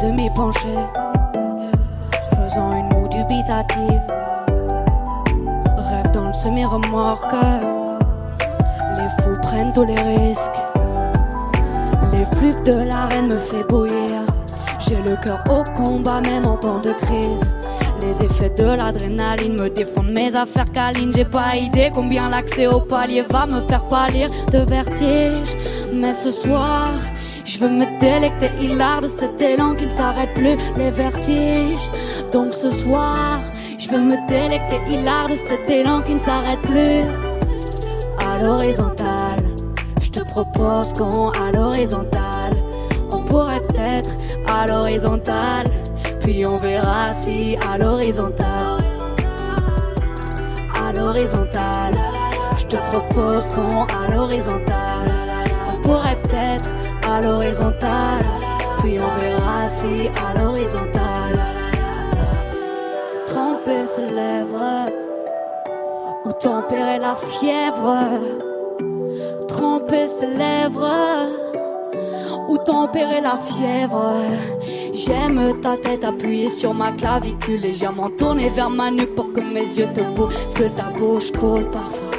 demi-penché, faisant une moue dubitative. Rêve dans le semi-remorque, les fous prennent tous les risques. Les flux de l'arène me fait bouillir. J'ai le cœur au combat, même en temps de crise. Les effets de l'adrénaline me défendent mes affaires câlines. J'ai pas idée combien l'accès au palier va me faire pâlir de vertige. Mais ce soir, je veux me délecter. Hilar de cet élan qui ne s'arrête plus, les vertiges. Donc ce soir, je veux me délecter. Hilar de cet élan qui ne s'arrête plus. À l'horizontale, je te propose qu'on à l'horizontale, on pourrait peut-être à l'horizontale, puis on verra si à l'horizontale, à l'horizontale, je te propose qu'on à l'horizontale, on pourrait peut-être l'horizontale, puis on verra si à l'horizontale, tremper ses lèvres. Ou tempérer la fièvre, tremper ses lèvres. Ou tempérer la fièvre. J'aime ta tête appuyée sur ma clavicule, légèrement tournée vers ma nuque pour que mes yeux te Ce que ta bouche colle parfois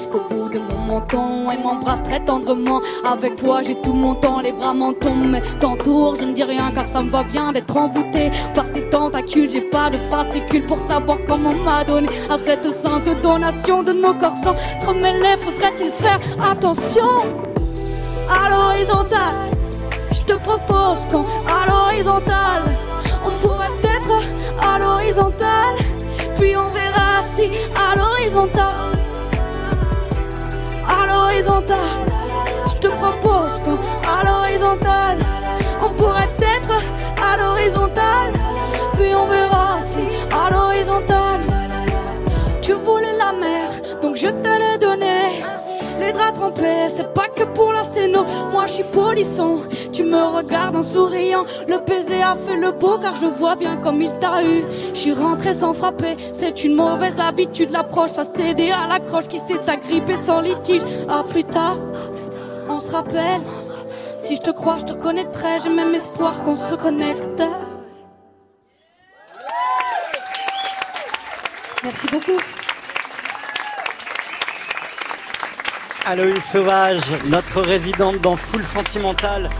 jusqu'au bout de mon menton et m'embrasse très tendrement. Avec toi, j'ai tout mon temps, les bras m'en tombent, mais t'entoure, je ne dis rien car ça me va bien d'être envoûté par tes tentacules. J'ai pas de fascicule pour savoir comment m'a donné à cette sainte donation de nos corps sans trop mêlés. Faudrait-il faire attention à l'horizontale? Je te propose qu'on à l'horizontale, on pourrait être à l'horizontale, puis on verra à C'est pas que pour la scéno. Moi je suis polisson, tu me regardes en souriant. Le baiser a fait le beau car je vois bien comme il t'a eu. Je suis rentré sans frapper, c'est une mauvaise habitude. L'approche à céder à l'accroche qui s'est agrippée sans litige. À plus tard, on se rappelle. Si je te crois, je te reconnaîtrai. J'ai même espoir qu'on se reconnecte. Merci beaucoup. Aloïs Sauvage, notre résidente dans Full Sentimental,